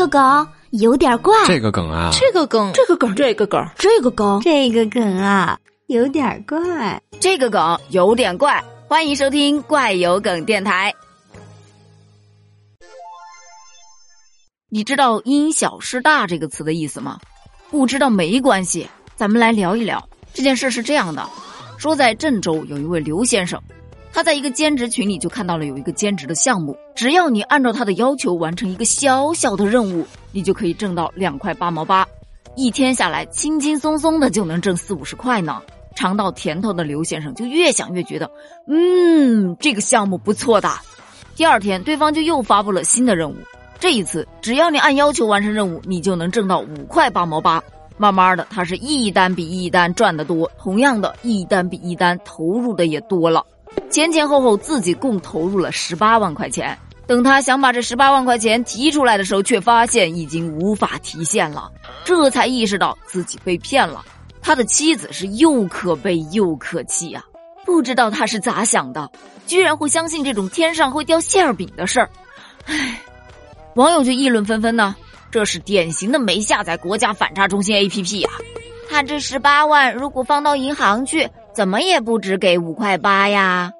个梗有点怪，这个梗啊，这个梗，这个梗，这个梗，这个梗，这个梗啊，有点怪，这个梗有点怪。欢迎收听怪有梗电台。你知道“因小失大”这个词的意思吗？不知道没关系，咱们来聊一聊。这件事是这样的：说在郑州有一位刘先生，他在一个兼职群里就看到了有一个兼职的项目，只要你按照他的要求完成一个小小的任务，你就可以挣到两块八毛八，一天下来轻轻松松的就能挣四五十块呢。尝到甜头的刘先生就越想越觉得，嗯，这个项目不错的。第二天，对方就又发布了新的任务，这一次只要你按要求完成任务，你就能挣到五块八毛八。慢慢的，他是一单比一单赚的多，同样的一单比一单投入的也多了，前前后后自己共投入了十八万块钱。等他想把这十八万块钱提出来的时候，却发现已经无法提现了，这才意识到自己被骗了。他的妻子是又可悲又可气啊！不知道他是咋想的，居然会相信这种天上会掉馅儿饼的事儿。唉，网友就议论纷纷呢。这是典型的没下载国家反诈中心 APP 呀！他这十八万如果放到银行去，怎么也不止给五块八呀！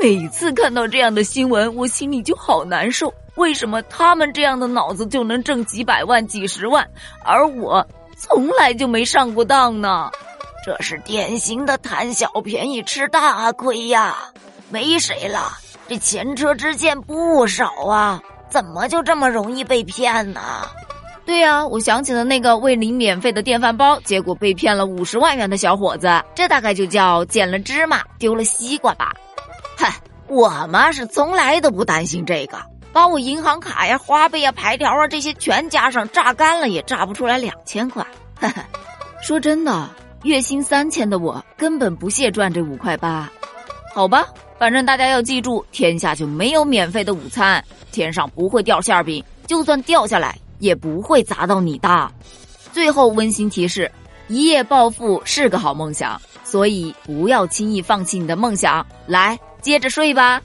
每次看到这样的新闻，我心里就好难受。为什么他们这样的脑子就能挣几百万、几十万，而我？从来就没上过当呢，这是典型的贪小便宜吃大亏呀！没谁了，这前车之鉴不少啊，怎么就这么容易被骗呢？对呀，我想起了那个为领免费的电饭煲，结果被骗了五十万元的小伙子，这大概就叫捡了芝麻丢了西瓜吧。嗨，我嘛是从来都不担心这个。把我银行卡呀、花呗呀、牌条啊这些全加上，榨干了也榨不出来两千块。说真的，月薪三千的我根本不屑赚这五块八。好吧，反正大家要记住，天下就没有免费的午餐，天上不会掉馅饼，就算掉下来也不会砸到你的。最后温馨提示：一夜暴富是个好梦想，所以不要轻易放弃你的梦想。来，接着睡吧。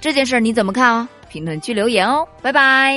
这件事你怎么看啊？评论区留言哦，拜拜。